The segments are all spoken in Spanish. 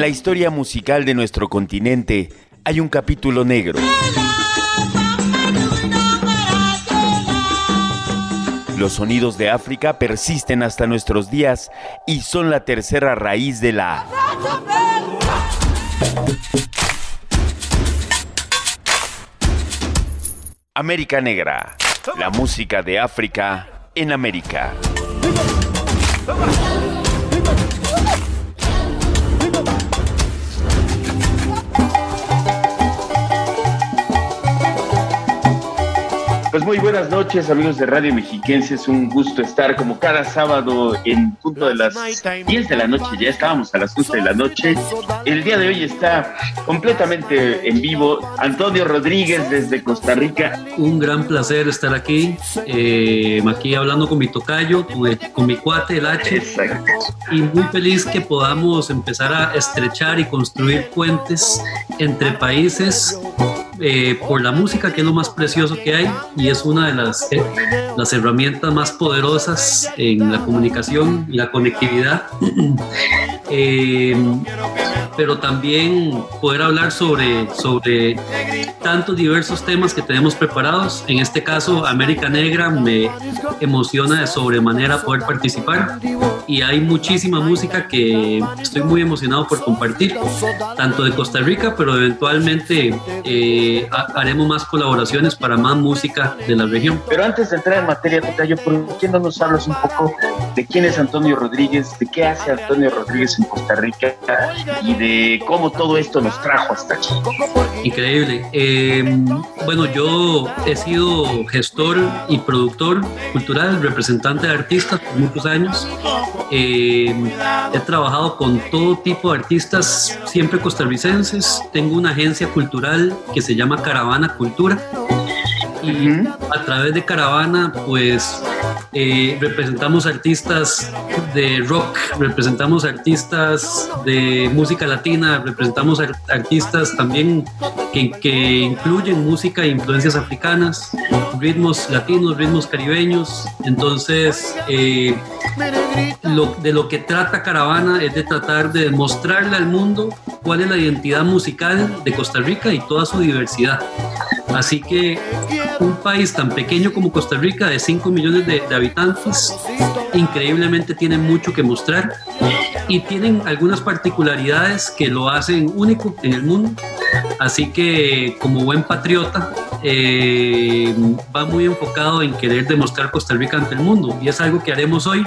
En la historia musical de nuestro continente hay un capítulo negro. Los sonidos de África persisten hasta nuestros días y son la tercera raíz de la América Negra, la música de África en América. Pues muy buenas noches, amigos de Radio Mexiquense. Es un gusto estar como cada sábado en punto de las 10 de la noche. Ya estábamos a las 11 de la noche. El día de hoy está completamente en vivo Antonio Rodríguez desde Costa Rica. Un gran placer estar aquí, eh, aquí hablando con mi tocayo, con, mi cuate, el H. Exacto. Y muy feliz que podamos empezar a estrechar y construir puentes entre países eh, por la música, que es lo más precioso que hay y es una de las, eh, las herramientas más poderosas en la comunicación y la conectividad. Eh, pero también poder hablar sobre, sobre tantos diversos temas que tenemos preparados. En este caso, América Negra me emociona de sobremanera poder participar y hay muchísima música que estoy muy emocionado por compartir, tanto de Costa Rica, pero eventualmente eh, haremos más colaboraciones para más música de la región. Pero antes de entrar en materia, Tocayo, ¿por qué no nos hablas un poco de quién es Antonio Rodríguez, de qué hace Antonio Rodríguez en Costa Rica y de cómo todo esto nos trajo hasta aquí? Increíble. Eh, bueno, yo he sido gestor y productor cultural, representante de artistas por muchos años. Eh, he trabajado con todo tipo de artistas, siempre costarricenses. Tengo una agencia cultural que se llama Caravana Cultura. Y a través de Caravana, pues eh, representamos artistas de rock, representamos artistas de música latina, representamos artistas también que, incluyen música e influencias africanas, ritmos latinos, ritmos caribeños. Entonces, eh, de lo que trata Caravana es de tratar de mostrarle al mundo cuál es la identidad musical de Costa Rica y toda su diversidad. Así que un país tan pequeño como Costa Rica, de 5 millones de, habitantes, increíblemente tiene mucho que mostrar y tienen algunas particularidades que lo hacen único en el mundo. Así que como buen patriota, eh, va muy enfocado en querer demostrar Costa Rica ante el mundo y es algo que haremos hoy.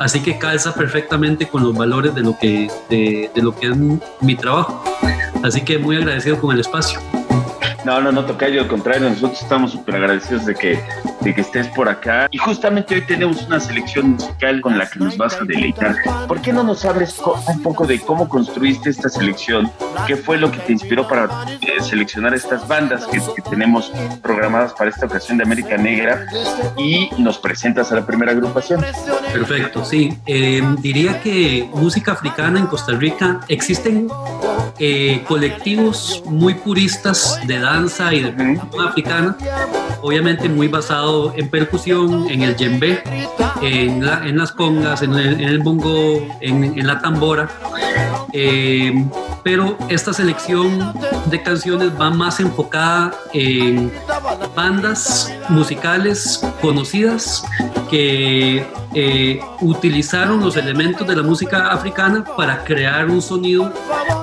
Así que calza perfectamente con los valores de lo que, de, de lo que es mi trabajo. Así que muy agradecido con el espacio. No, no, no, Tocayo, al contrario, nosotros estamos súper agradecidos de que, de que estés por acá. Y justamente hoy tenemos una selección musical con la que nos vas a deleitar. ¿Por qué no nos hables un poco de cómo construiste esta selección? ¿Qué fue lo que te inspiró para eh, seleccionar estas bandas que, tenemos programadas para esta ocasión de América Negra? Y nos presentas a la primera agrupación. Perfecto, sí. Eh, diría que música africana en Costa Rica existen eh, colectivos muy puristas de y de africana, obviamente muy basado en percusión, en el djembe, en, en las congas, en el, bongo, en, la tambora. Eh, pero esta selección de canciones va más enfocada en bandas musicales conocidas que eh, utilizaron los elementos de la música africana para crear un sonido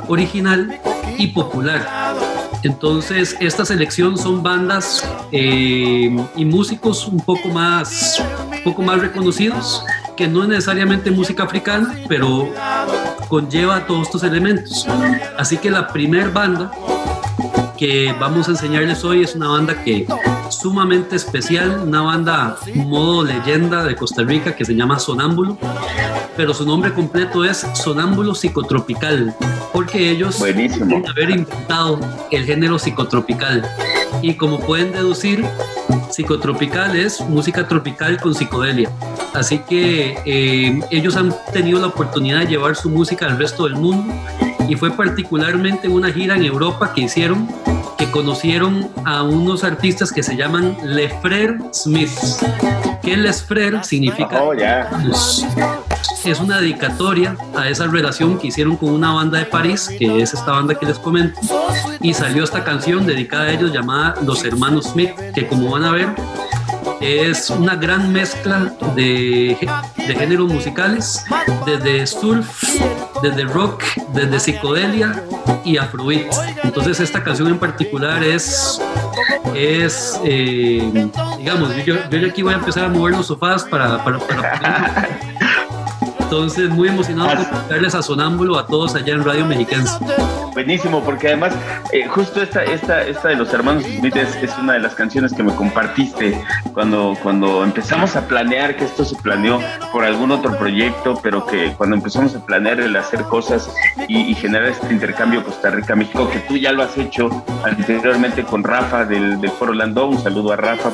original y popular. Entonces, esta selección son bandas eh, y músicos un poco más, poco más reconocidos, que no es necesariamente música africana, pero conlleva todos estos elementos. Así que la primer banda que vamos a enseñarles hoy es una banda que sumamente especial, una banda modo leyenda de Costa Rica que se llama Sonámbulo, pero su nombre completo es Sonámbulo Psicotropical, porque ellos Buenísimo. haber inventado el género psicotropical. Y como pueden deducir, psicotropical es música tropical con psicodelia. Así que eh, ellos han tenido la oportunidad de llevar su música al resto del mundo y fue particularmente una gira en Europa que hicieron que conocieron a unos artistas que se llaman Lefrer Smith. ¿Qué Lefrer significa? Oh, es una dedicatoria a esa relación que hicieron con una banda de París, que es esta banda que les comento, y salió esta canción dedicada a ellos llamada Los Hermanos Smith, que como van a ver es una gran mezcla de, de géneros musicales, desde surf, desde rock, desde psicodelia y afrobeat. Entonces esta canción en particular es, es eh, digamos, yo, yo, aquí voy a empezar a mover los sofás para... para, para entonces, muy emocionado por darles a Sonámbulo a todos allá en Radio Mexicana. Buenísimo, porque además, eh, justo esta, esta, esta de los hermanos Smith es, una de las canciones que me compartiste cuando, cuando empezamos a planear que esto se planeó por algún otro proyecto, pero que cuando empezamos a planear el hacer cosas y, generar este intercambio Costa Rica-México, que tú ya lo has hecho anteriormente con Rafa del, del Foro Landó, un saludo a Rafa,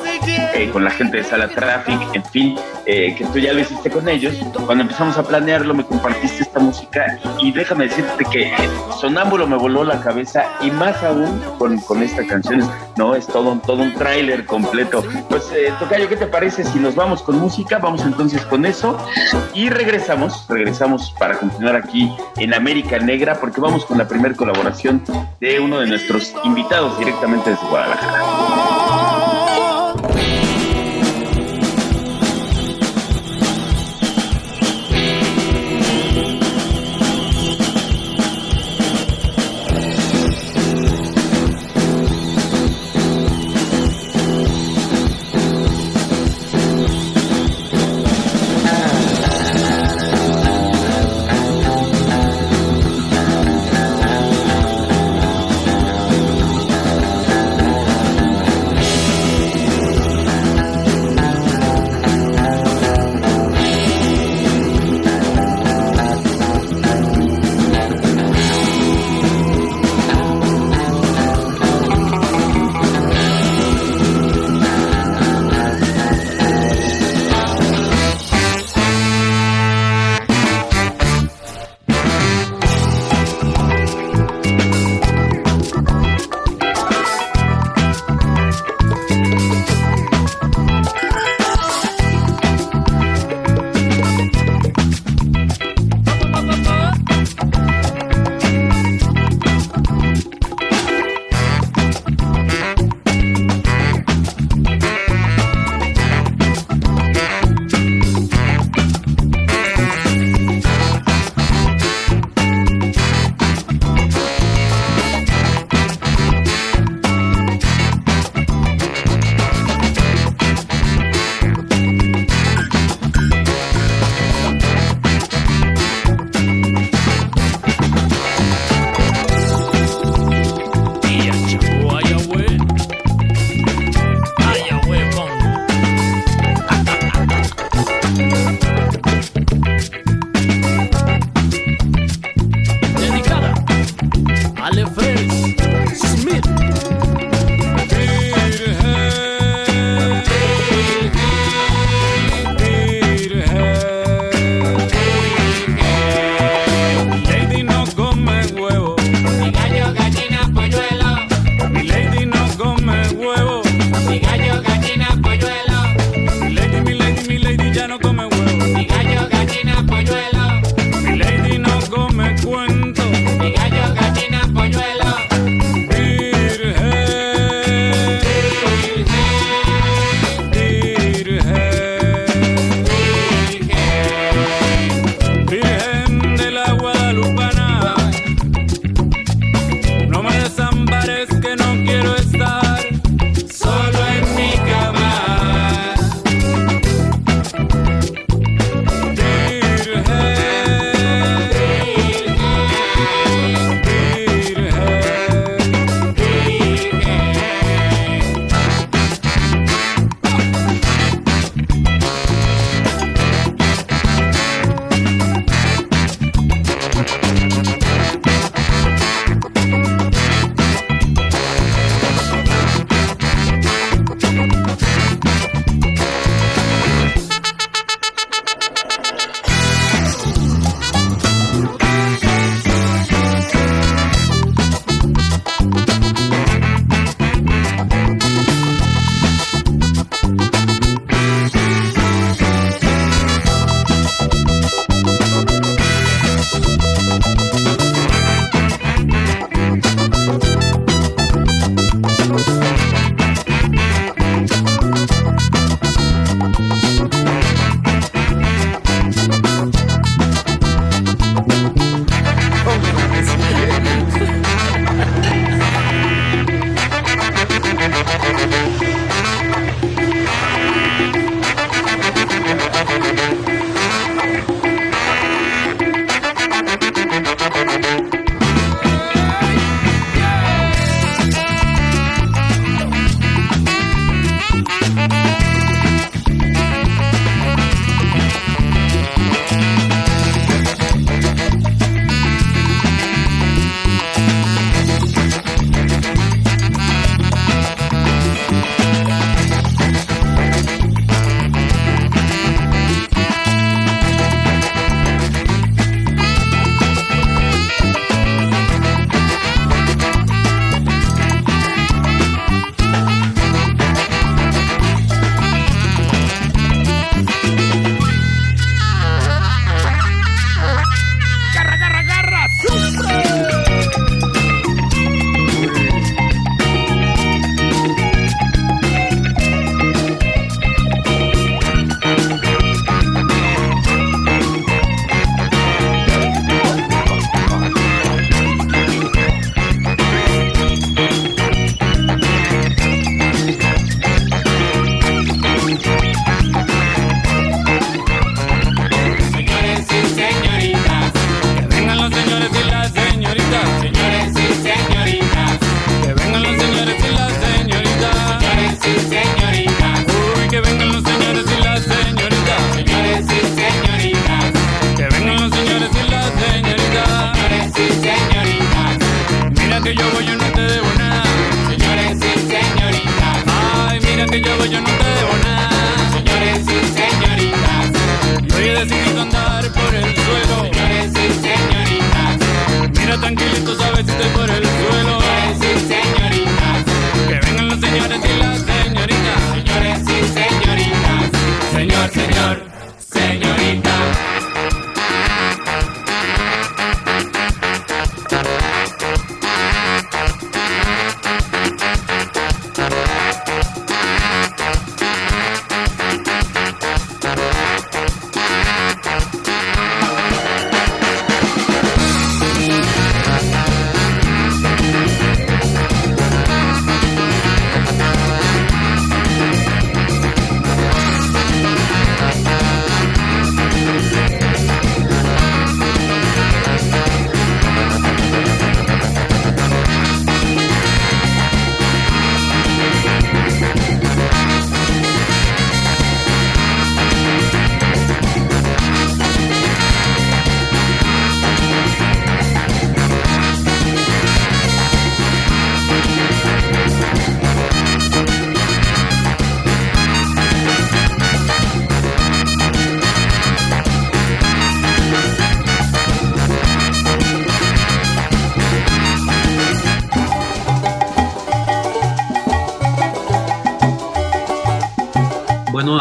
eh, con la gente de Sala Traffic, en fin, eh, que tú ya lo hiciste con ellos. Cuando empezamos a planearlo, me compartiste esta música y déjame decirte que Sonámbulo me voló la cabeza y más aún con, con esta canción, ¿no? Es todo, todo un tráiler completo. Pues, eh, Tocayo, ¿qué te parece si nos vamos con música? Vamos entonces con eso y regresamos, regresamos para continuar aquí en América Negra porque vamos con la primera colaboración de uno de nuestros invitados directamente desde Guadalajara.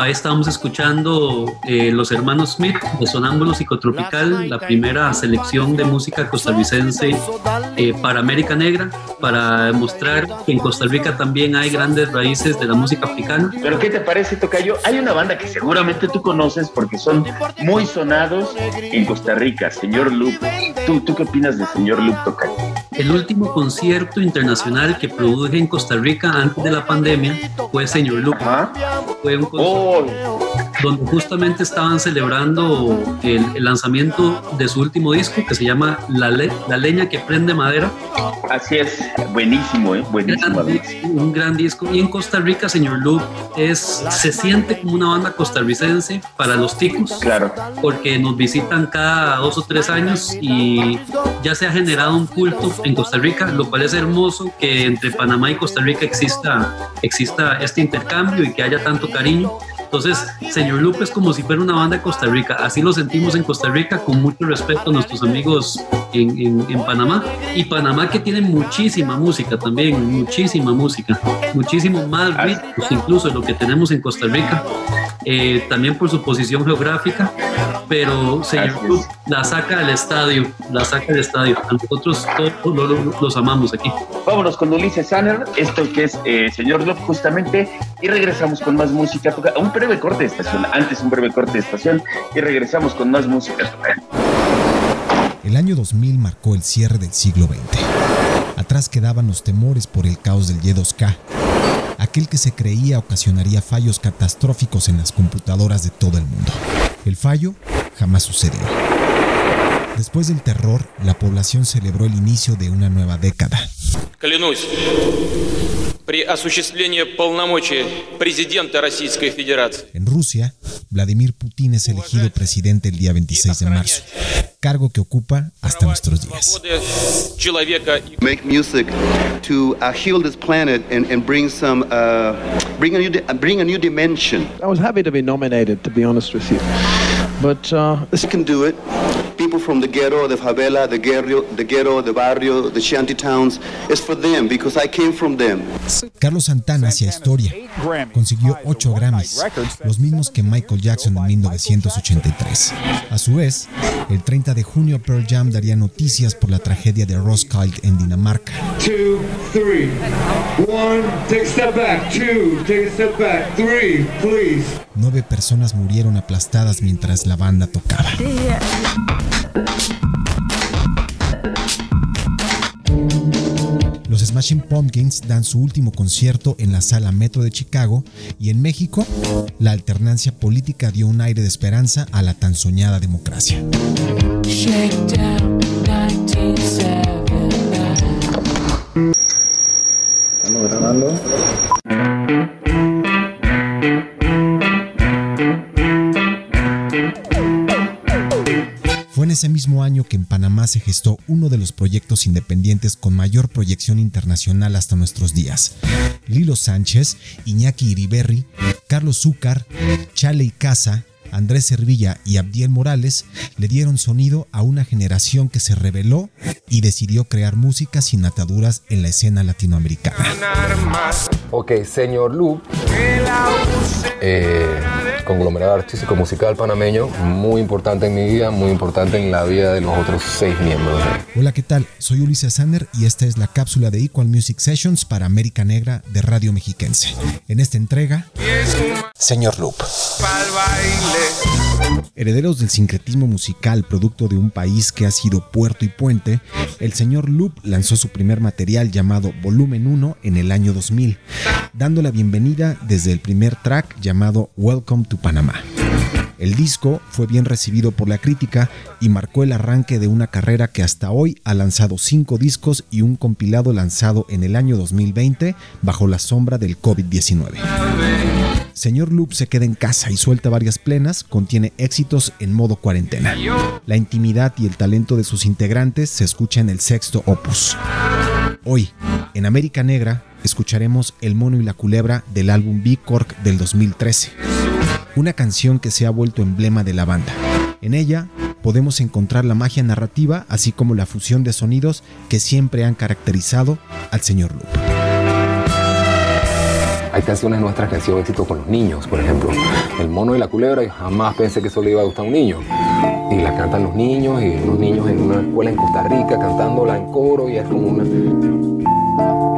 Ahí estábamos escuchando eh, Los Hermanos Smith de Sonámbulo Psicotropical, la primera selección de música costarricense eh, para América Negra, para demostrar que en Costa Rica también hay grandes raíces de la música africana. Pero ¿qué te parece, Tocayo? Hay una banda que seguramente tú conoces porque son muy sonados en Costa Rica, señor Luke. ¿Tú, tú qué opinas de señor Luke Tocayo? El último concierto internacional que produje en Costa Rica antes de la pandemia fue Señor Luke. Fue un concierto oh. donde justamente estaban celebrando el, lanzamiento de su último disco que se llama La, la leña que prende madera. Así es, buenísimo, ¿eh? buenísimo. un gran disco. Y en Costa Rica, Señor Luke, es, se siente como una banda costarricense para los ticos. Claro. Porque nos visitan cada dos o tres años y ya se ha generado un culto en Costa Rica, lo cual es hermoso que entre Panamá y Costa Rica exista, exista este intercambio y que haya tanto cariño. Entonces, señor Lupe es como si fuera una banda de Costa Rica. Así lo sentimos en Costa Rica, con mucho respeto a nuestros amigos en, en, Panamá. Y Panamá que tiene muchísima música también, muchísima música, muchísimo más ritmos incluso de lo que tenemos en Costa Rica. Eh, también por su posición geográfica, pero señor la saca del estadio, la saca del estadio. A nosotros todos los, amamos aquí. Vámonos con Ulises Sanner, esto que es eh, señor Love justamente, y regresamos con más música. Un breve corte de estación, antes un breve corte de estación, y regresamos con más música. El año 2000 marcó el cierre del siglo XX. Atrás quedaban los temores por el caos del Y2K aquel que se creía ocasionaría fallos catastróficos en las computadoras de todo el mundo. El fallo jamás sucedió. Después del terror, la población celebró el inicio de una nueva década. En Rusia, Vladimir Putin es elegido presidente el día 26 de marzo, cargo que ocupa hasta nuestros días. Make music to uh, heal this planet and, and bring some, uh, bring a new, bring a new dimension. I was happy to be nominated, to be honest with you, but uh, this can do it. People from the ghetto, the favela, the ghetto, the ghetto, the barrio, the shanty towns, it's for them because I came from them. Carlos Santana hacía historia. Consiguió ocho Grammys, los mismos que Michael Jackson en 1983. A su vez, el 30 de junio Pearl Jam daría noticias por la tragedia de Roskilde en Dinamarca. Nueve personas murieron aplastadas mientras la banda tocaba. Los Smashing Pumpkins dan su último concierto en la sala Metro de Chicago y en México la alternancia política dio un aire de esperanza a la tan soñada democracia. Estamos grabando. Ese mismo año que en Panamá se gestó uno de los proyectos independientes con mayor proyección internacional hasta nuestros días. Lilo Sánchez, Iñaki Iriberri, Carlos Zúcar, Chale Casa, Andrés Servilla y Abdiel Morales le dieron sonido a una generación que se reveló y decidió crear música sin ataduras en la escena latinoamericana. Ok, señor Lu, eh, conglomerado artístico musical panameño, muy importante en mi vida, muy importante en la vida de los otros seis miembros. Hola, ¿qué tal? Soy Ulises Sander y esta es la cápsula de Equal Music Sessions para América Negra de Radio Mexiquense. En esta entrega, Señor Loop. Herederos del sincretismo musical, producto de un país que ha sido puerto y puente, el señor Loop lanzó su primer material llamado Volumen 1 en el año 2000, dando la bienvenida desde el primer track llamado Welcome to Panama. El disco fue bien recibido por la crítica y marcó el arranque de una carrera que hasta hoy ha lanzado cinco discos y un compilado lanzado en el año 2020 bajo la sombra del COVID-19. Señor Loop se queda en casa y suelta varias plenas, contiene éxitos en modo cuarentena. La intimidad y el talento de sus integrantes se escucha en el sexto opus. Hoy, en América Negra, escucharemos El mono y la culebra del álbum B Cork del 2013 una canción que se ha vuelto emblema de la banda. En ella podemos encontrar la magia narrativa así como la fusión de sonidos que siempre han caracterizado al señor Loop. hay canciones nuestras que han sido éxito con los niños, por ejemplo. El mono y la culebra, y jamás pensé que eso le iba a gustar a un niño. Y la cantan los niños, y unos niños en una escuela en Costa Rica cantándola en coro, y es como una...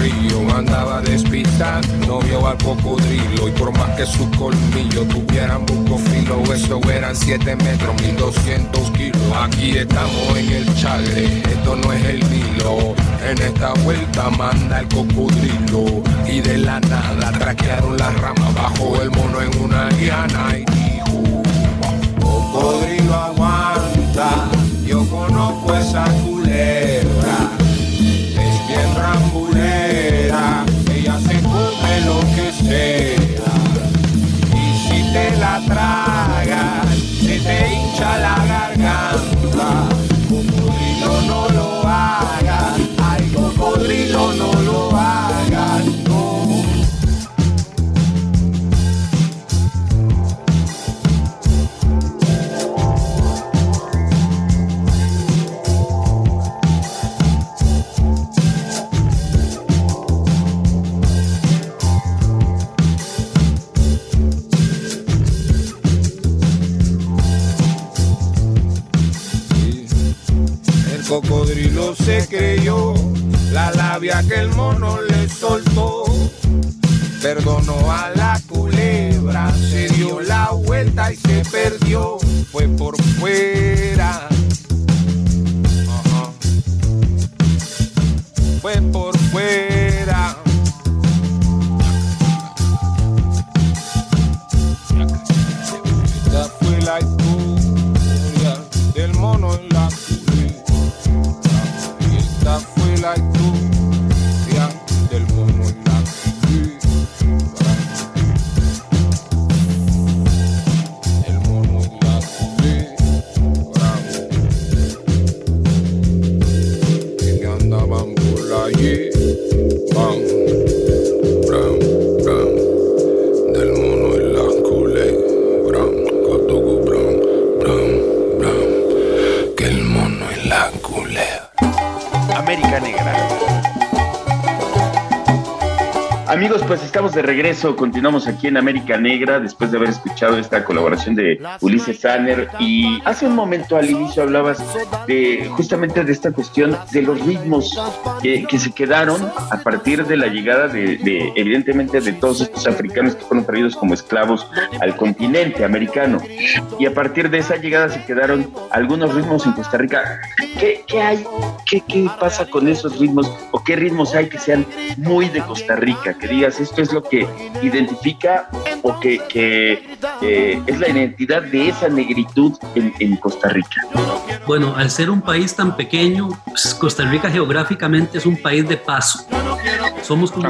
cigarrillo andaba despistado, no vio al cocodrilo y por más que sus colmillos tuvieran buco filo, eso eran 7 metros, 1200 kilos. Aquí estamos en el chale, esto no es el hilo. En esta vuelta manda el cocodrilo y de la nada traquearon las ramas bajo el mono en una liana y dijo, cocodrilo aguanta, yo conozco esa culebra. Y si te la tragas, se te hincha la cocodrilo se creyó la labia que el mono le soltó. Perdonó a la culebra, se dio la vuelta y se perdió. Fue por fuera. Fue por fuera. Amigos, pues estamos de regreso, continuamos aquí en América Negra después de haber escuchado esta colaboración de Ulises Sanner y hace un momento al inicio hablabas de justamente de esta cuestión de los ritmos que, que se quedaron a partir de la llegada de, de, evidentemente de todos estos africanos que fueron traídos como esclavos al continente americano y a partir de esa llegada se quedaron algunos ritmos en Costa Rica. ¿Qué, qué hay? ¿Qué, ¿Qué pasa con esos ritmos o qué ritmos hay que sean muy de Costa Rica? que esto es lo que identifica o que, que eh, es la identidad de esa negritud en, en, Costa Rica? Bueno, al ser un país tan pequeño, pues Costa Rica geográficamente es un país de paso. Somos como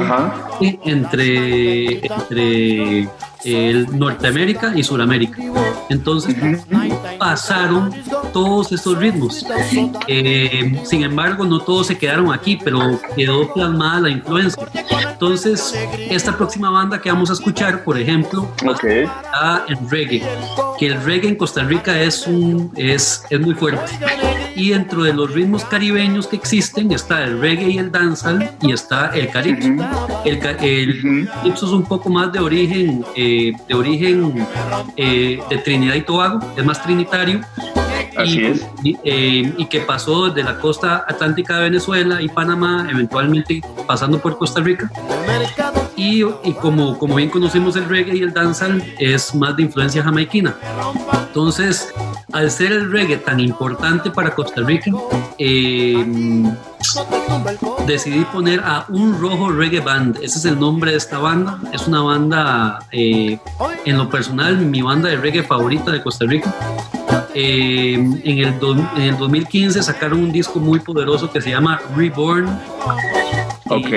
entre, entre el Norteamérica y Sudamérica. Entonces pasaron todos estos ritmos. Eh, sin embargo, no todos se quedaron aquí, pero quedó plasmada la influencia. Entonces, esta próxima banda que vamos a escuchar, por ejemplo, okay. está en reggae, que el reggae en Costa Rica es, un, es, es muy fuerte. Y dentro de los ritmos caribeños que existen está el reggae y el dancehall y está el calipso. Uh -huh. El, el uh -huh. calipso es un poco más de origen, eh, de origen eh, de Trinidad y Tobago, es más trinitario. Así y, es. Y, eh, y, que pasó desde la costa atlántica de Venezuela y Panamá, eventualmente pasando por Costa Rica. Y, y, como, como bien conocemos el reggae y el dancehall, es más de influencia jamaiquina. Entonces, al ser el reggae tan importante para Costa Rica, eh, decidí poner a Un Rojo Reggae Band. Ese es el nombre de esta banda. Es una banda, eh, en lo personal, mi banda de reggae favorita de Costa Rica. Eh, en, el do, en, el 2015 sacaron un disco muy poderoso que se llama Reborn. Ok.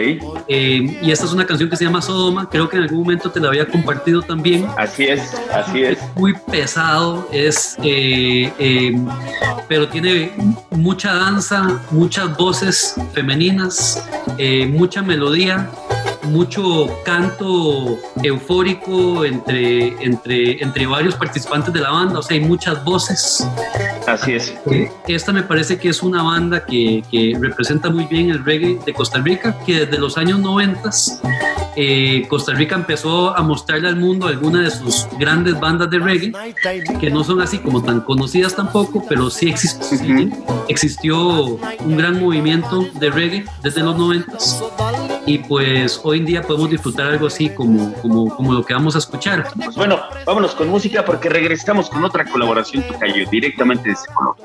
Eh, y esta es una canción que se llama Sodoma. Creo que en algún momento te la había compartido también. Así es, así es. es muy pesado, es, eh, pero tiene mucha danza, muchas voces femeninas, eh, mucha melodía mucho canto eufórico entre, entre, entre varios participantes de la banda, o sea, hay muchas voces. Así es. Esta me parece que es una banda que, que representa muy bien el reggae de Costa Rica, que desde los años 90 eh, Costa Rica empezó a mostrarle al mundo algunas de sus grandes bandas de reggae, que no son así como tan conocidas tampoco, pero sí uh -huh. existió un gran movimiento de reggae desde los 90 y pues hoy en día podemos disfrutar algo así como, como, como lo que vamos a escuchar. Pues bueno, vámonos con música porque regresamos con otra colaboración Tocayo, directamente desde Colombia.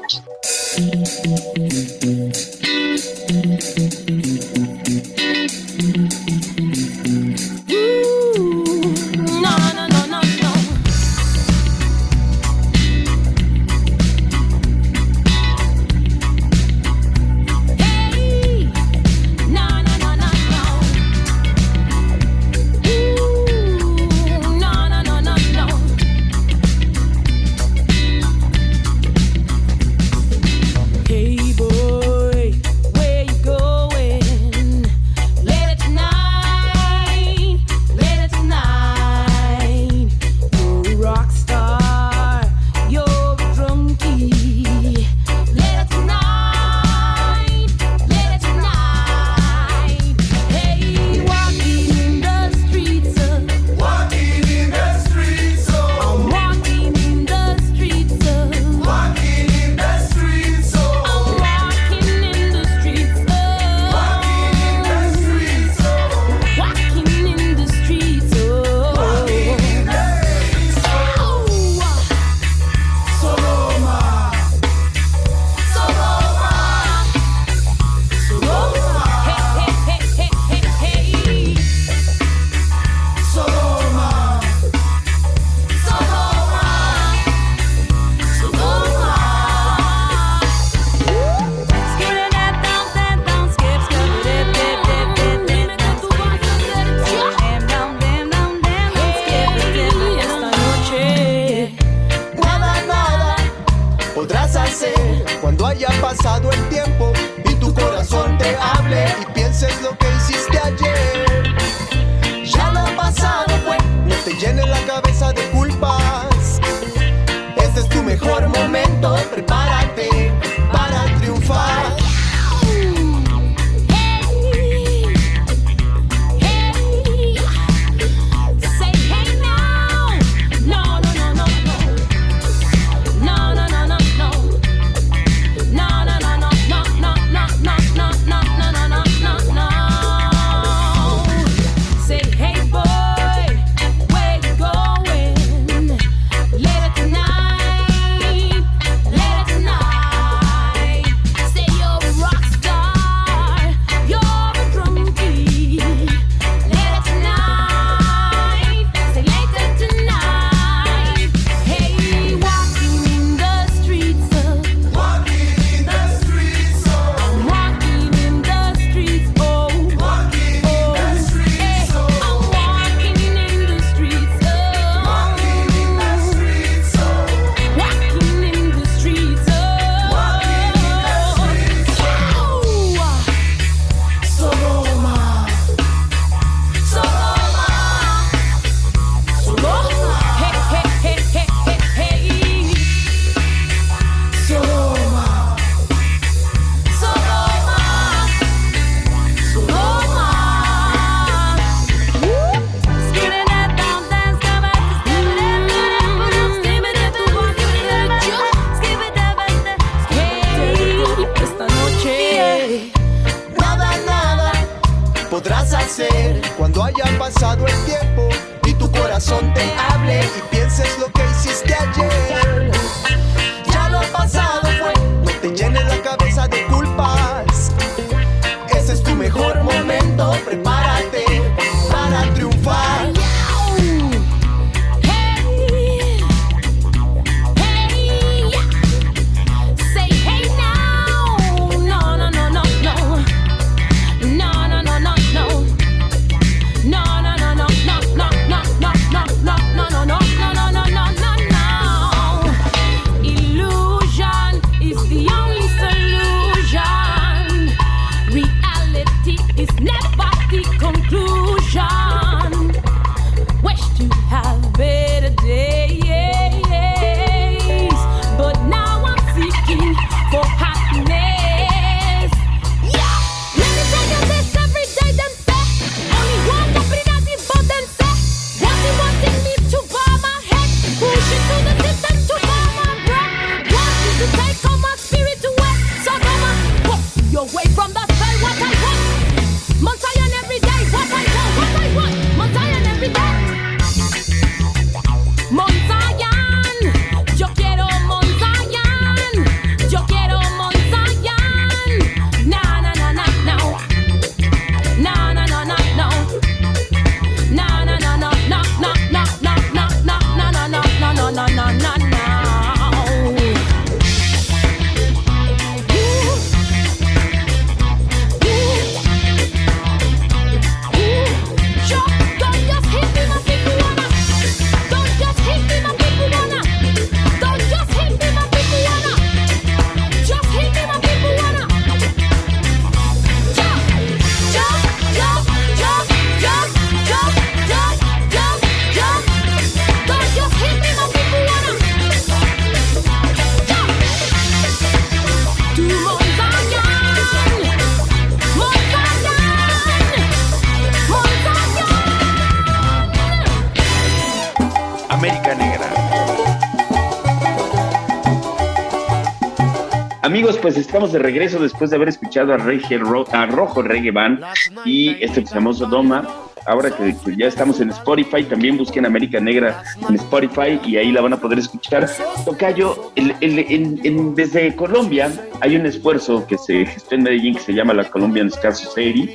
Estamos de regreso después de haber escuchado a, a Rojo Reggae Band y este famoso Doma ahora que, ya estamos en Spotify, también busquen América Negra en Spotify y ahí la van a poder escuchar. Tocayo, desde Colombia hay un esfuerzo que se gestó en Medellín que se llama la Colombian Ska Society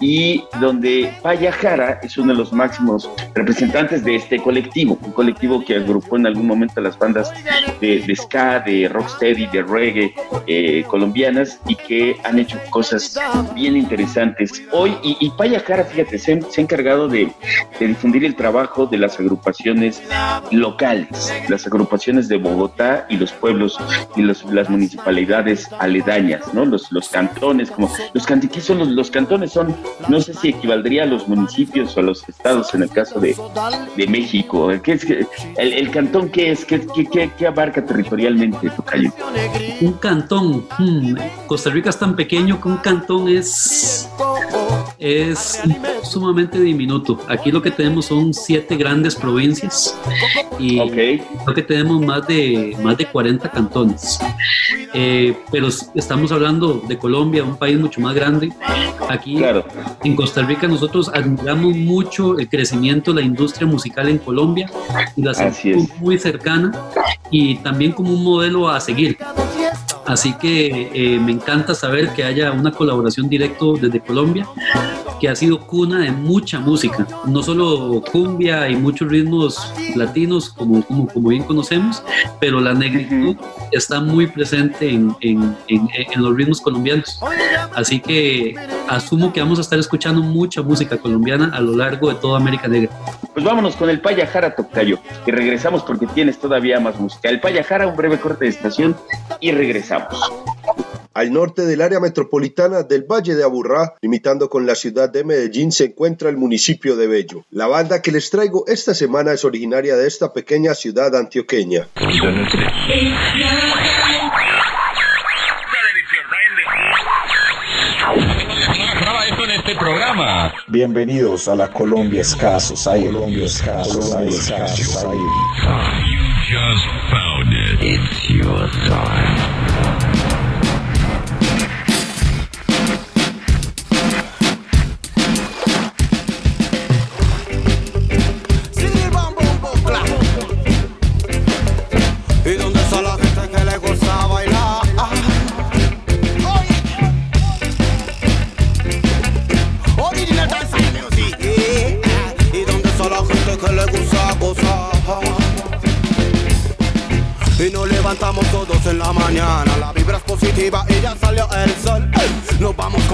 y donde Paya Jara es uno de los máximos representantes de este colectivo, un colectivo que agrupó en algún momento las bandas de, ska, de rocksteady, de reggae eh, colombianas y que han hecho cosas bien interesantes. Hoy, y, y Paya Cara, fíjate, se, ha encargado de, difundir el trabajo de las agrupaciones locales, las agrupaciones de Bogotá y los pueblos y los, las municipalidades aledañas, ¿no? Los, cantones, como los cantiquis son los, cantones son, no sé si equivaldría a los municipios o a los estados en el caso de, México. ¿Qué es, el, el cantón qué es? ¿Qué, abarca territorialmente, Tocayo? Un cantón. Hmm, Costa Rica es tan pequeño que un cantón es es sumamente diminuto. Aquí lo que tenemos son siete grandes provincias y creo que tenemos más de, más de 40 cantones. Eh, pero estamos hablando de Colombia, un país mucho más grande. Aquí en Costa Rica nosotros admiramos mucho el crecimiento de la industria musical en Colombia y la sentimos muy cercana y también como un modelo a seguir. Así que eh, me encanta saber que haya una colaboración directo desde Colombia, que ha sido cuna de mucha música, no solo cumbia y muchos ritmos latinos, como, como, como bien conocemos, pero la negritud está muy presente en, en, en, en, los ritmos colombianos. Así que asumo que vamos a estar escuchando mucha música colombiana a lo largo de toda América Negra. Pues vámonos con el Payajara Tocayo y regresamos porque tienes todavía más música. El Payajara, un breve corte de estación y regresamos. Al norte del área metropolitana del Valle de Aburrá, limitando con la ciudad de Medellín, se encuentra el municipio de Bello. La banda que les traigo esta semana es originaria de esta pequeña ciudad antioqueña. este programa. Bienvenidos a la Colombia Escasos. Colombia Escasos. You just found it. It's your time.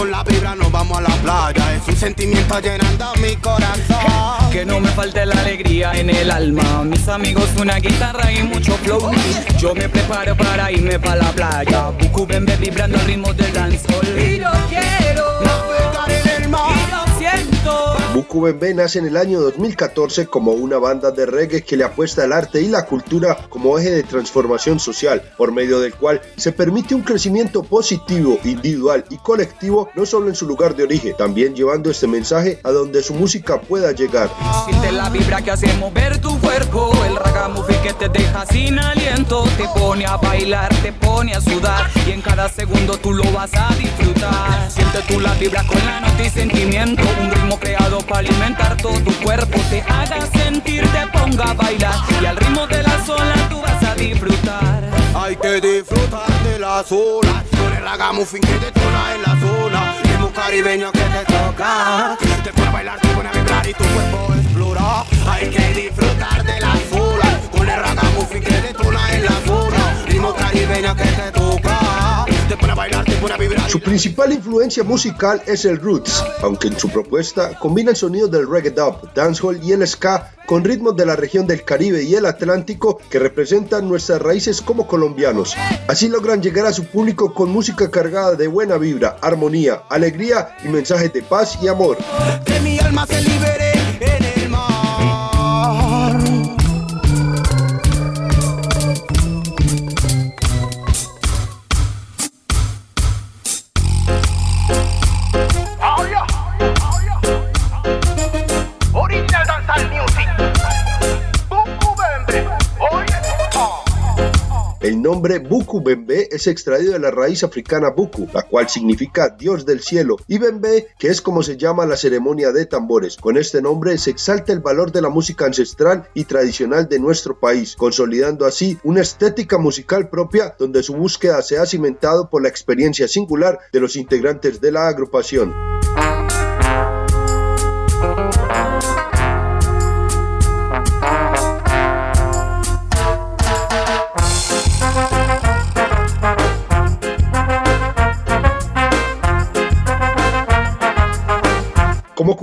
Con la vibra, nos vamos a la playa, es un sentimiento llenando mi corazón. Que no me falte la alegría en el alma. Mis amigos, una guitarra y mucho flow. Yo me preparo para irme para la playa. Buku Bembe vibrando al ritmo del dancehall. Y yo quiero navegar en el mar. Y lo siento. Buku Bembe nace en el año 2014 como una banda de reggae que le apuesta al arte y la cultura como eje de transformación social, por medio del cual se permite un crecimiento positivo, individual y colectivo, no solo en su lugar de origen, también llevando este mensaje a donde su música pueda llegar. Siente la vibra que hace mover tu cuerpo. El ragamuffin que te deja sin aliento. Te pone a bailar, te pone a sudar. Y en cada segundo tú lo vas a disfrutar. Siente tú la vibra con la nota y sentimiento. Un ritmo creado para alimentar todo tu cuerpo. Te haga sentir, te ponga a bailar. Y al ritmo de la sola tú vas a disfrutar. Hay que disfrutar de la zona Con el ragamuffin que detona en la zona Ritmo caribeño que te toca Te pone a bailar, te pone a y tu cuerpo explora Hay que disfrutar de la zona Con el ragamuffin que detona en la zona Ritmo caribeño que te toca. Te pone a bailar, te pone a vibrar. Su principal influencia musical es el roots, aunque en su propuesta combina el sonido del reggae dub, dancehall y el ska con ritmos de la región del Caribe y el Atlántico que representan nuestras raíces como colombianos. Así logran llegar a su público con música cargada de buena vibra, armonía, alegría y mensajes de paz y amor. Que mi alma se libere El nombre Buku Bembe es extraído de la raíz africana Buku, la cual significa Dios del cielo, y Bembe, que es como se llama la ceremonia de tambores. Con este nombre se exalta el valor de la música ancestral y tradicional de nuestro país, consolidando así una estética musical propia donde su búsqueda se ha cimentado por la experiencia singular de los integrantes de la agrupación.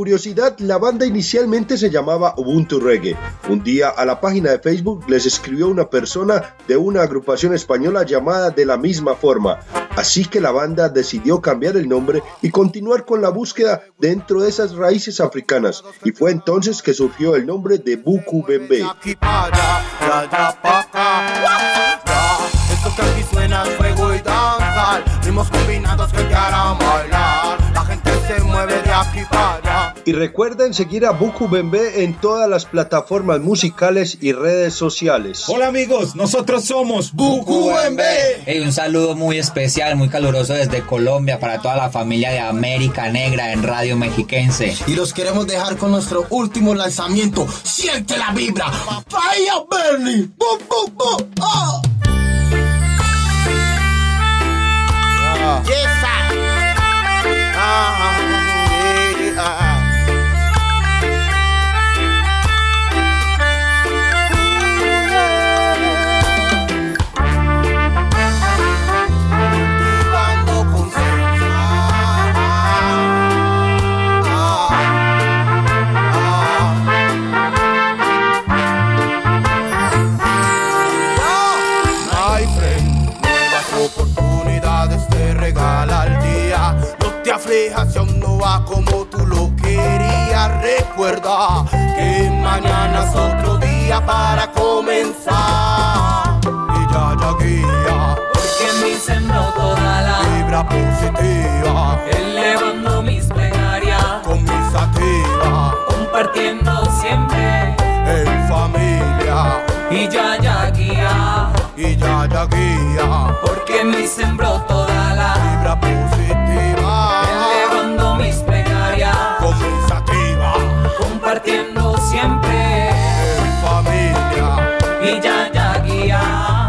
Curiosidad, la banda inicialmente se llamaba Ubuntu Reggae. Un día a la página de Facebook les escribió una persona de una agrupación española llamada de la misma forma. Así que la banda decidió cambiar el nombre y continuar con la búsqueda dentro de esas raíces africanas. Y fue entonces que surgió el nombre de Buku Bembe. Y recuerden seguir a Buku Bembe en todas las plataformas musicales y redes sociales. Hola amigos, nosotros somos Buku Bembe. Hey, un saludo muy especial, muy caluroso desde Colombia para toda la familia de América Negra en Radio Mexiquense. Y los queremos dejar con nuestro último lanzamiento. Siente la vibra. Vaya Bernie. Bu, bu, bu. Oh. Yes, I. que mañana es otro día para comenzar. Y ya, ya guía. Porque en mí sembró toda la Vibra positiva. elevando mis plegarias, Con mis activas. compartiendo siempre En familia. y ya ya guía. Y ya, ya guía. Porque en mí sembró toda la Vibra positiva. Compartiendo siempre En familia. y ya ya guía.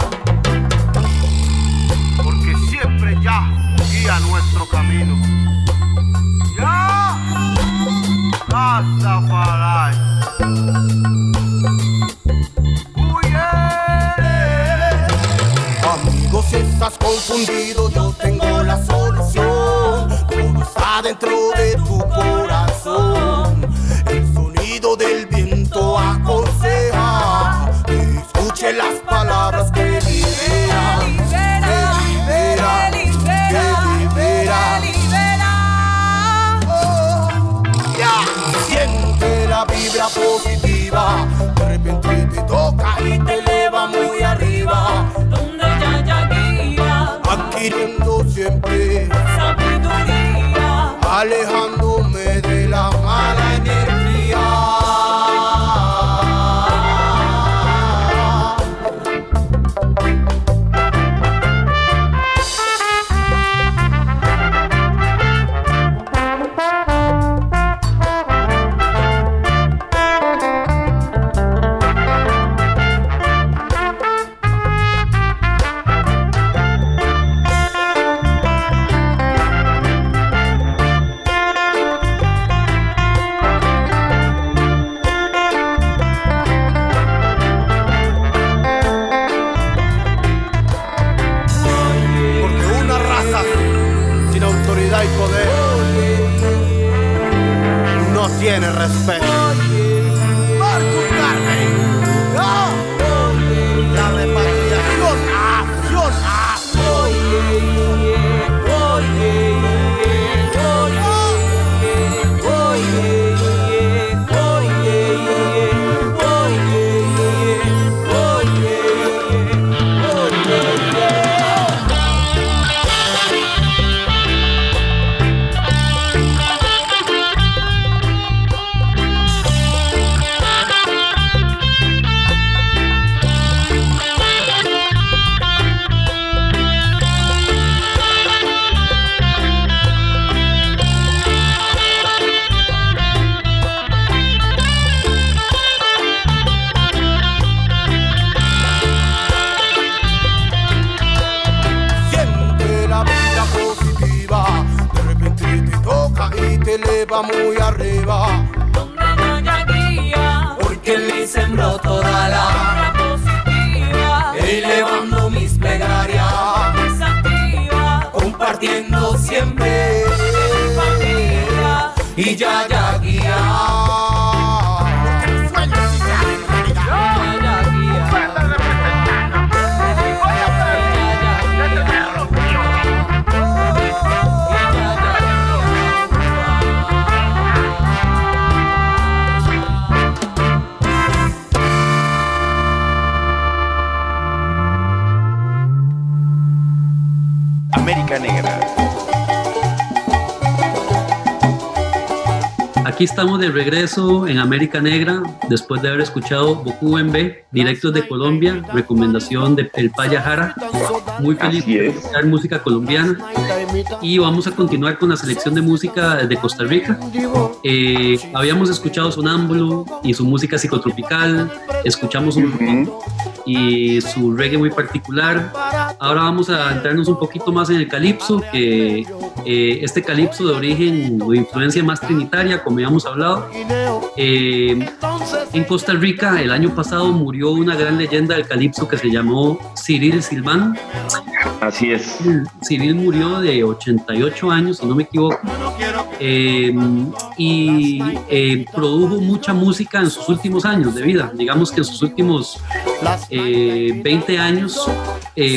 porque siempre ya guía nuestro camino. Ya, Rastafari. Amigo, si estás confundido, yo tengo la las palabras que liberan. Que libera, que libera. Oh, ya. Siente la vibra positiva. De repente te toca y te eleva muy arriba. Donde ya ya guía, Adquiriendo siempre, sabiduría. alejándome estamos de regreso en América Negra después de haber escuchado Boku MB, directos de Colombia, recomendación de El Paya Jara. Muy feliz de escuchar música colombiana y vamos a continuar con la selección de música de Costa Rica. Eh, habíamos escuchado Sonámbulo y su música psicotropical, escuchamos un y su reggae muy particular. Ahora vamos a entrarnos un poquito más en el calipso, que eh, este calipso de origen o de influencia más trinitaria, como ya hemos hablado. Eh, en Costa Rica el año pasado murió una gran leyenda del calipso que se llamó Cyril Silván. Así es. Cyril murió de 88 años, si no me equivoco. Eh, y produjo mucha música en sus últimos años de vida. Digamos que en sus últimos 20 años,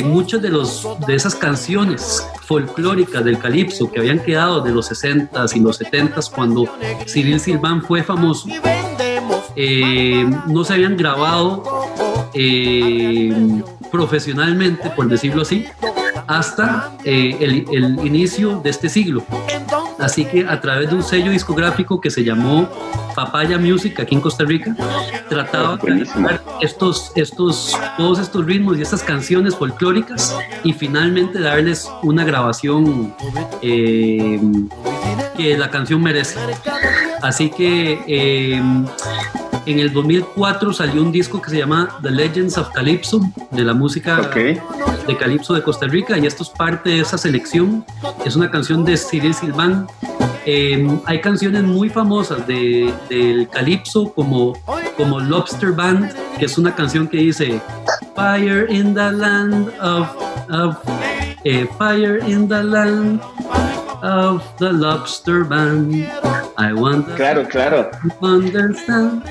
muchas de, los, de esas canciones folclóricas del calipso que habían quedado de los 60s y los 70s cuando Cyril Silván fue famoso, eh, no se habían grabado eh, profesionalmente, por decirlo así, hasta eh, el, el, inicio de este siglo. Así que a través de un sello discográfico que se llamó Papaya Music aquí en Costa Rica, trataba de grabar estos, estos, todos estos ritmos y estas canciones folclóricas y finalmente darles una grabación eh, que la canción merece. Así que eh, en el 2004 salió un disco que se llama The Legends of Calypso, de la música de Calypso de Costa Rica, y esto es parte de esa selección. Es una canción de Cyril Silván. Eh, hay canciones muy famosas de, del Calypso, como, como Lobster Band, que es una canción que dice Fire in the land of, of eh, Fire in the land of the Lobster Band. I want claro, claro. Understand.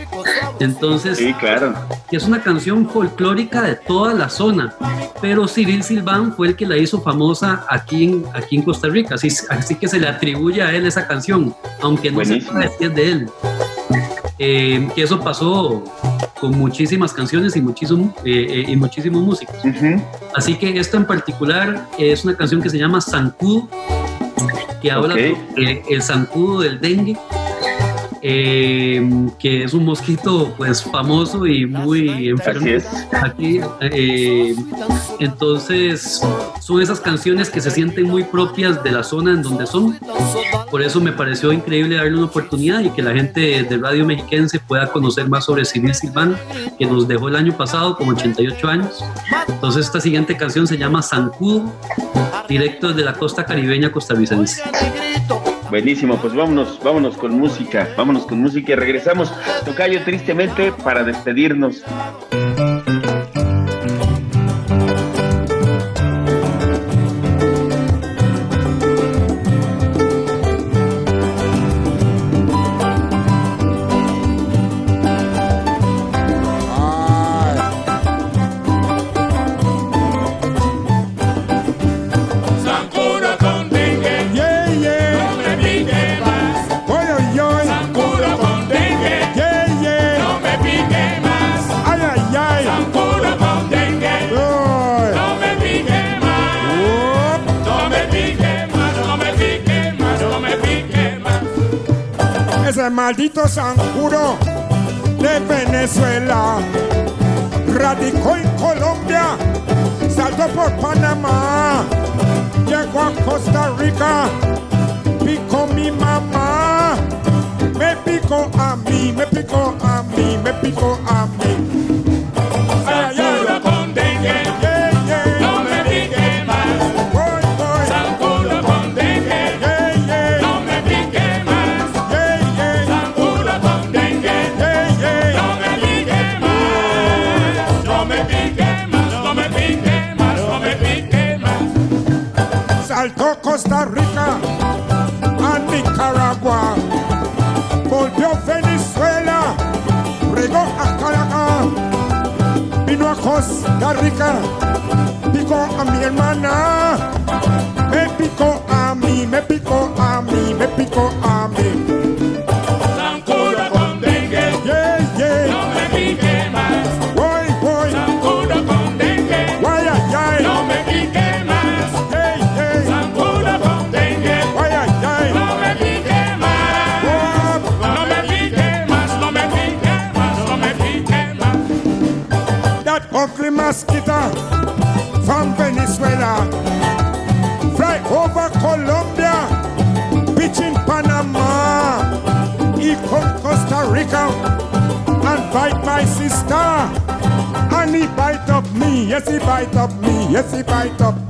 Entonces, sí, claro. es una canción folclórica de toda la zona, pero Cyril Silván fue el que la hizo famosa aquí en, aquí en Costa Rica, así, así que se le atribuye a él esa canción, aunque no se sabe si es de él. Eh, que eso pasó con muchísimas canciones y muchísimo, eh, y muchísimos músicos. Así que esta en particular es una canción que se llama Zancudo, que habla sobre el zancudo del dengue. Eh, que es un mosquito pues famoso y muy enfermo. Aquí eh, entonces son esas canciones que se sienten muy propias de la zona en donde son. Por eso me pareció increíble darle una oportunidad y que la gente de Radio Mexiquense pueda conocer más sobre Civil Silván que nos dejó el año pasado con 88 años. Entonces esta siguiente canción se llama Zancudo directo desde la costa caribeña costarricense Buenísimo, pues vámonos, vámonos con música, vámonos con música y regresamos, Tocayo, tristemente, para despedirnos. Maldito Sanjuro de Venezuela. Radicó en Colombia, saltó por Panamá, llegó a Costa Rica, picó mi mamá, me picó a mí, me picó a mí, me picó a mí. Rica, picó a mi hermana, me picó a mí, me picó a mí, me picó a mí. Costa Rica and bite my sister. And he bite up me, yes he bite up me, yes he bite up.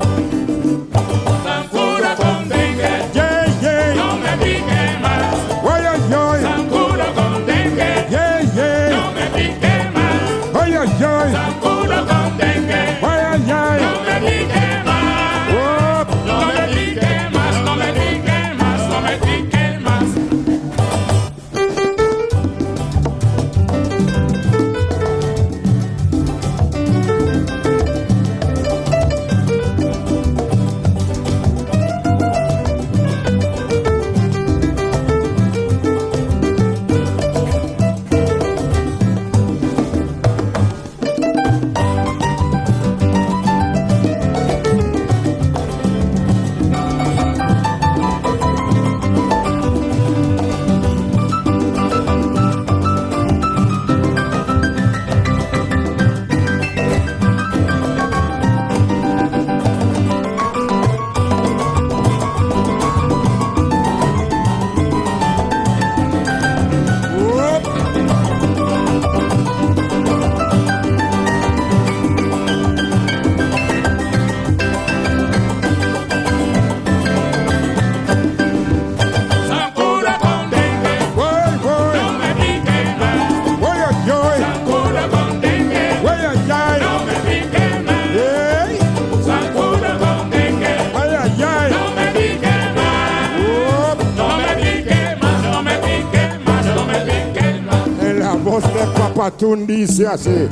Papatún dice así: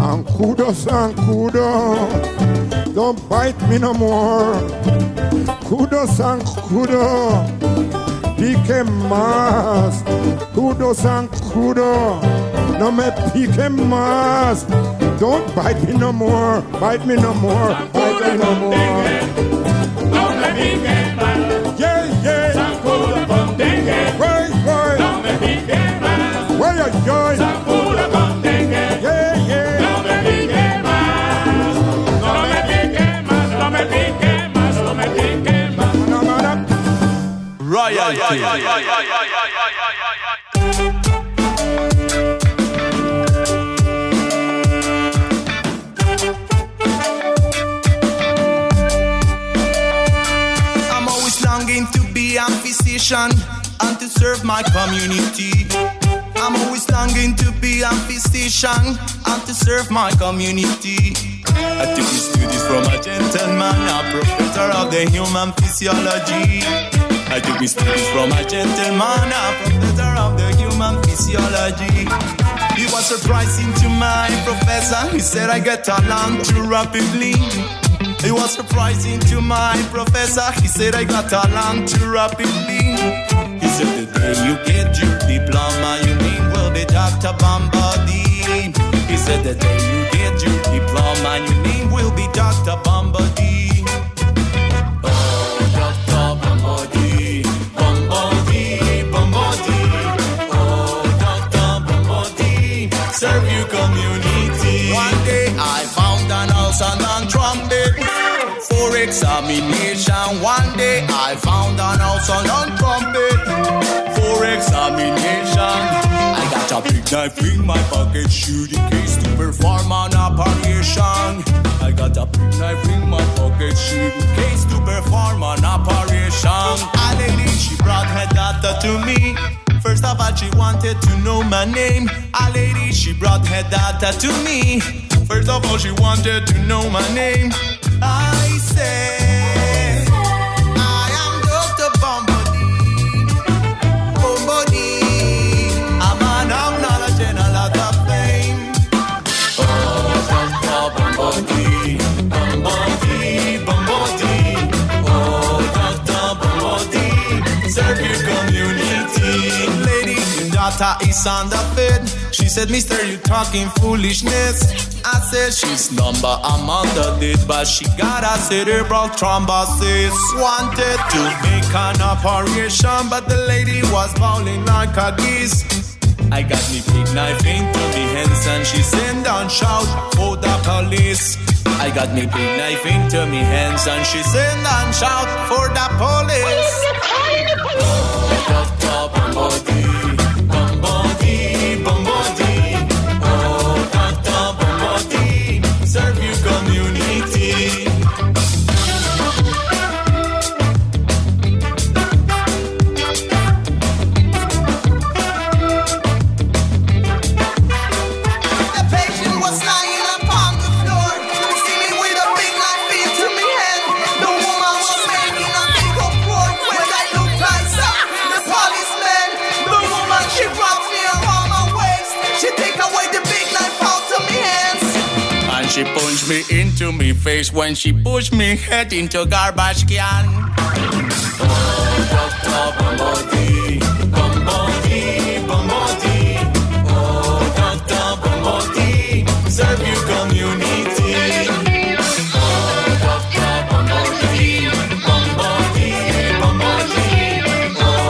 Ancudo, Sancudo, don't bite me no more. Kudo, Sancudo, pique más. Kudo, Sancudo, no me pique más. Don't bite me no more, bite me no more, bite me no more. I'm always longing to be a physician and to serve my community. I'm always longing to be a physician and to serve my community. I took these studies from a gentleman, a professor of the human physiology. I took these studies from a gentleman, a professor of the human physiology. He was surprising to my professor. He said I get along too rapidly. It was surprising to my professor. He said I got along too rapidly. He said the day you get your diploma, your name will be Dr. Bombadil. He said the day you get your diploma, your name will be Dr. Bombadil. Examination. One day I found an house and trumpet for examination. I got a big knife in my pocket, shoot in case to perform an operation. I got a big knife in my pocket, shoot in case to perform an operation. A lady, she brought her daughter to me. First of all, she wanted to know my name. A lady, she brought her daughter to me. First of all, she wanted to know my name. I said, I am Dr. Bombody. A man of knowledge and a lot of fame. Oh, Dr. Oh, Dr. Serve your community. Lady, your daughter is on the bed said, Mister, you talking foolishness. I said, she's number Amanda did, but she got a cerebral thrombosis. Wanted to make an operation, but the lady was bowling like a geese. I got me big knife into the hands and she send and shout for the police. I got me big knife into me hands and she send and shout for the police. Me into me face when she pushed me head into garbage can. Oh, Dr. Oh, serve you community. Oh. Oh,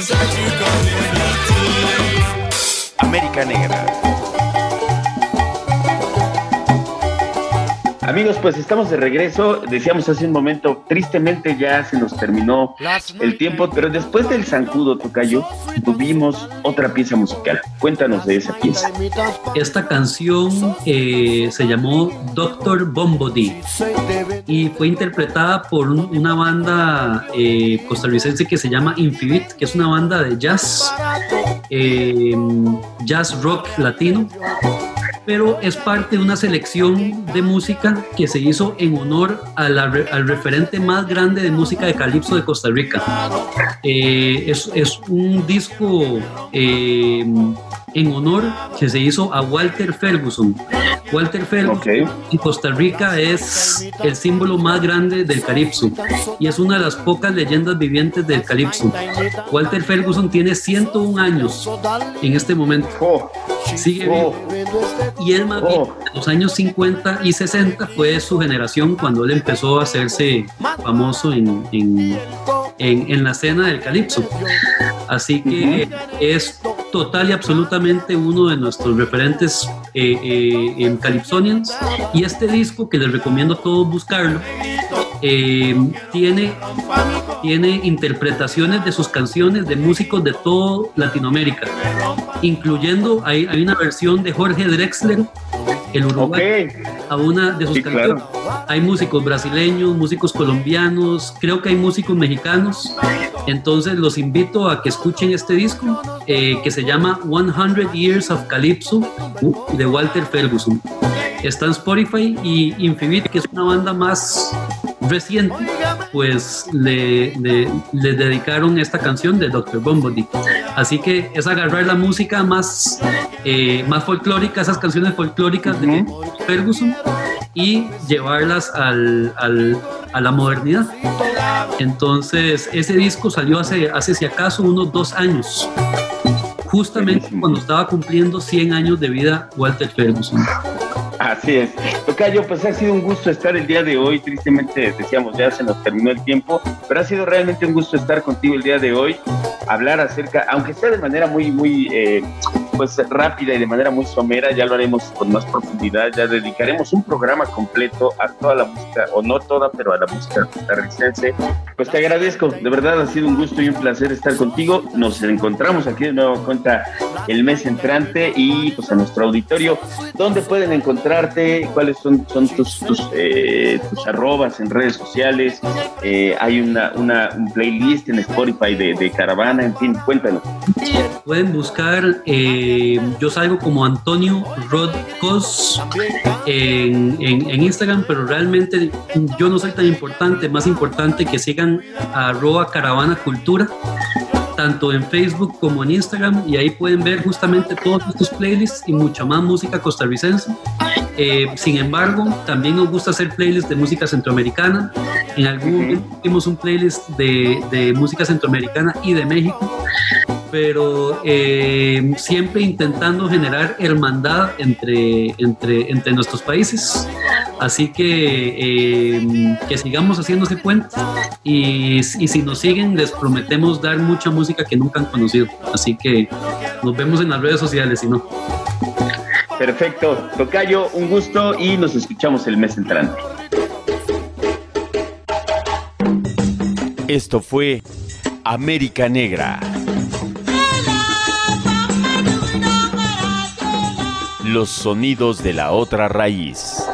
serve you community. América Negra. Amigos, pues estamos de regreso. Decíamos hace un momento, tristemente ya se nos terminó el tiempo, pero después del zancudo tocayo, tuvimos otra pieza musical. Cuéntanos de esa pieza. Esta canción eh, se llamó Doctor Bombody y fue interpretada por un- una banda eh, costarricense que se llama Infibit, que es una banda de jazz, eh, jazz rock latino, pero es parte de una selección de música que se hizo en honor a la al referente más grande de música de calipso de Costa Rica. Eh, es, es un disco eh, en honor que se hizo a Walter Ferguson. Walter Ferguson en Costa Rica es el símbolo más grande del calipso y es una de las pocas leyendas vivientes del calipso. Walter Ferguson tiene 101 años en este momento. Sigue vivo. Y él más bien, en los años 50 y 60 fue su generación cuando él empezó a hacerse famoso en, en, en- en la escena del calipso. Así que es total y absolutamente uno de nuestros referentes eh, eh, en Calypsonians. Y este disco, que les recomiendo a todos buscarlo, eh, tiene, tiene interpretaciones de sus canciones de músicos de todo Latinoamérica, incluyendo, hay una versión de Jorge Drexler, el Uruguay, a una de sus Sí, canciones. claro. Hay músicos brasileños, músicos colombianos, creo que hay músicos mexicanos. Entonces los invito a que escuchen este disco eh, que se llama 100 Years of Calypso de Walter Ferguson. Está en Spotify y Infibit, que es una banda más reciente, pues le, le- le dedicaron esta canción de Dr. Bombody. Así que es agarrar la música más, eh, más folclórica, esas canciones folclóricas de Ferguson y llevarlas al, al- a la modernidad. Entonces, ese disco salió hace, hace si acaso unos dos años, justamente cuando estaba cumpliendo 100 años de vida Walter Ferguson. Así es. Tocayo, pues ha sido un gusto estar el día de hoy. Tristemente decíamos ya se nos terminó el tiempo, pero ha sido realmente un gusto estar contigo el día de hoy, hablar acerca, aunque sea de manera muy, muy, eh, pues rápida y de manera muy somera, ya lo haremos con más profundidad. Ya dedicaremos un programa completo a toda la música, o no toda, pero a la música costarricense. Pues te agradezco, de verdad ha sido un gusto y un placer estar contigo. Nos encontramos aquí de nuevo cuenta el mes entrante y pues a nuestro auditorio, ¿dónde pueden encontrarte? ¿Cuáles son, son tus, tus, eh, tus arrobas en redes sociales? Eh, hay una, una un playlist en Spotify de, de Caravana, en fin, cuéntanos. Pueden buscar, eh, yo salgo como Antonio Rodcos en, en- en Instagram, pero realmente yo no soy tan importante, más importante que sigan a arroba caravana cultura, tanto en Facebook como en Instagram, y ahí pueden ver justamente todos estos playlists y mucha más música costarricense. Eh, sin embargo, también nos gusta hacer playlists de música centroamericana. En algún momento hicimos un playlist de, de música centroamericana y de México pero eh, siempre intentando generar hermandad entre, entre, entre nuestros países. Así que eh, que sigamos haciendo ese puente y, y si nos siguen les prometemos dar mucha música que nunca han conocido. Así que nos vemos en las redes sociales, si no. Perfecto. Tocayo, un gusto y nos escuchamos el mes entrante. Esto fue América Negra. Los sonidos de la otra raíz.